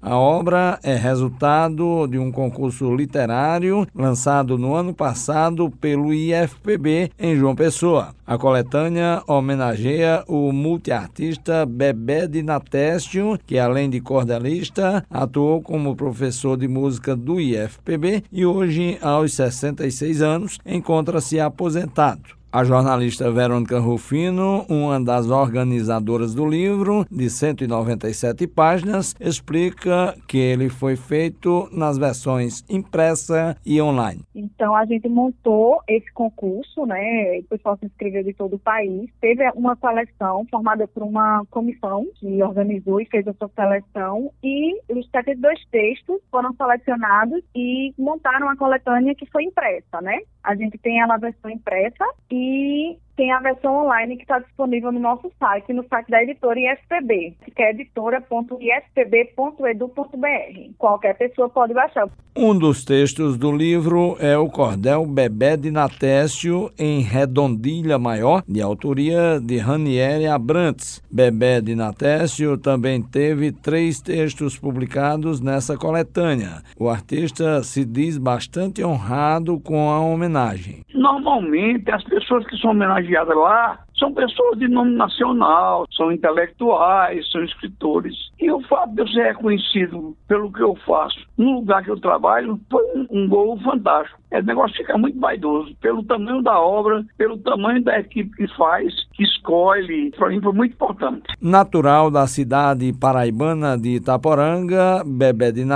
A obra é resultado de um concurso literário lançado no ano passado pelo IFPB em João Pessoa. A coletânea homenageia o multiartista Bebé de Natécio, que além de cordelista, atuou como professor de música do IFPB e hoje, aos 66 anos, encontra-se aposentado. A jornalista Verônica Rufino, uma das organizadoras do livro, de 197 páginas, explica que ele foi feito nas versões impressa e online. Então, a gente montou esse concurso, né? O pessoal se inscreveu de todo o país. Teve uma seleção formada por uma comissão que organizou e fez essa seleção. E os 72 textos foram selecionados e montaram a coletânea que foi impressa, né? A gente tem ela a versão impressa e tem a versão online que está disponível no nosso site, no site da editora IFPB, que é editora.ifpb.edu.br. Qualquer pessoa pode baixar. Um dos textos do livro é o Cordel Bebé de Natécio em Redondilha Maior, de autoria de Ranieri Abrantes. Bebé de Natécio também teve três textos publicados nessa coletânea. O artista se diz bastante honrado com a homenagem. Normalmente, as pessoas que são homenageadas lá são pessoas de nome nacional, são intelectuais, são escritores. E o fato de eu ser reconhecido pelo que eu faço no lugar que eu trabalho foi um, um gol fantástico. É, o negócio fica muito vaidoso, pelo tamanho da obra, pelo tamanho da equipe que faz, que escolhe. Para mim foi muito importante. Natural da cidade paraibana de Itaporanga, Bebé de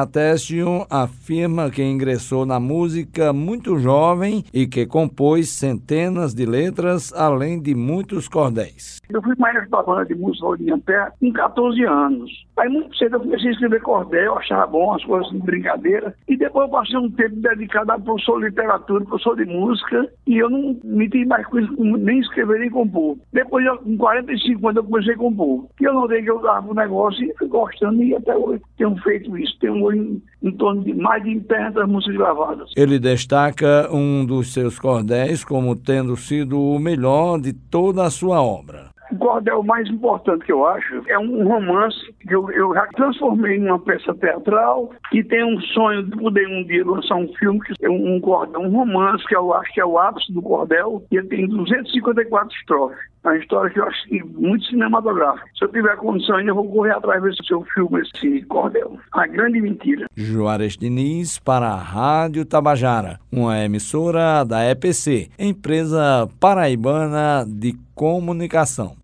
afirma que ingressou na música muito jovem e que compôs centenas de letras, além de muitos muitos cordéis. Eu fui maestro da banda de música Pé com 14 anos. Aí muito cedo eu comecei a escrever cordel, achava bom as coisas de brincadeira. E depois eu passei um tempo dedicado a professor de literatura, professor de música, e eu não me tive mais com isso, nem escrever nem compor. Depois, eu, com 45 anos, eu comecei a compor. E eu notei que eu dava o negócio e fui gostando, e até hoje tenho feito isso. Tenho em, em torno de mais de 30 músicas gravadas. Ele destaca um dos seus cordéis como tendo sido o melhor de toda a sua obra. O cordel mais importante que eu acho é um romance que eu, eu já transformei em uma peça teatral e tenho um sonho de poder um dia lançar um filme que é um, um cordel, um romance que eu acho que é o ápice do cordel e ele tem 254 estrofes. É uma história que eu acho muito cinematográfica. Se eu tiver condição, ainda vou correr atrás desse seu filme, esse cordel. A grande mentira. Juarez Diniz para a Rádio Tabajara, uma emissora da EPC, empresa paraibana de comunicação.